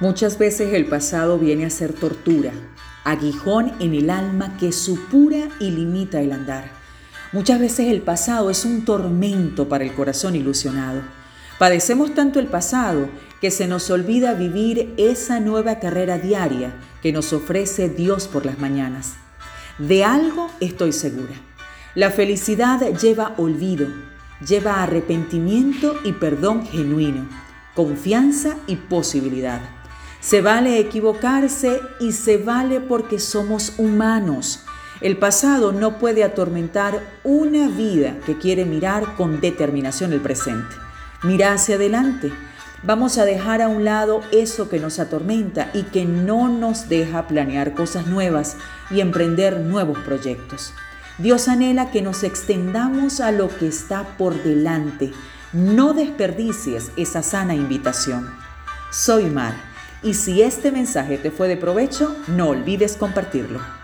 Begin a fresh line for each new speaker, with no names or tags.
Muchas veces el pasado viene a ser tortura, aguijón en el alma que supura y limita el andar. Muchas veces el pasado es un tormento para el corazón ilusionado. Padecemos tanto el pasado que se nos olvida vivir esa nueva carrera diaria que nos ofrece Dios por las mañanas. De algo estoy segura. La felicidad lleva olvido, lleva arrepentimiento y perdón genuino, confianza y posibilidad. Se vale equivocarse y se vale porque somos humanos. El pasado no puede atormentar una vida que quiere mirar con determinación el presente. Mira hacia adelante. Vamos a dejar a un lado eso que nos atormenta y que no nos deja planear cosas nuevas y emprender nuevos proyectos. Dios anhela que nos extendamos a lo que está por delante. No desperdicies esa sana invitación. Soy Mar y si este mensaje te fue de provecho, no olvides compartirlo.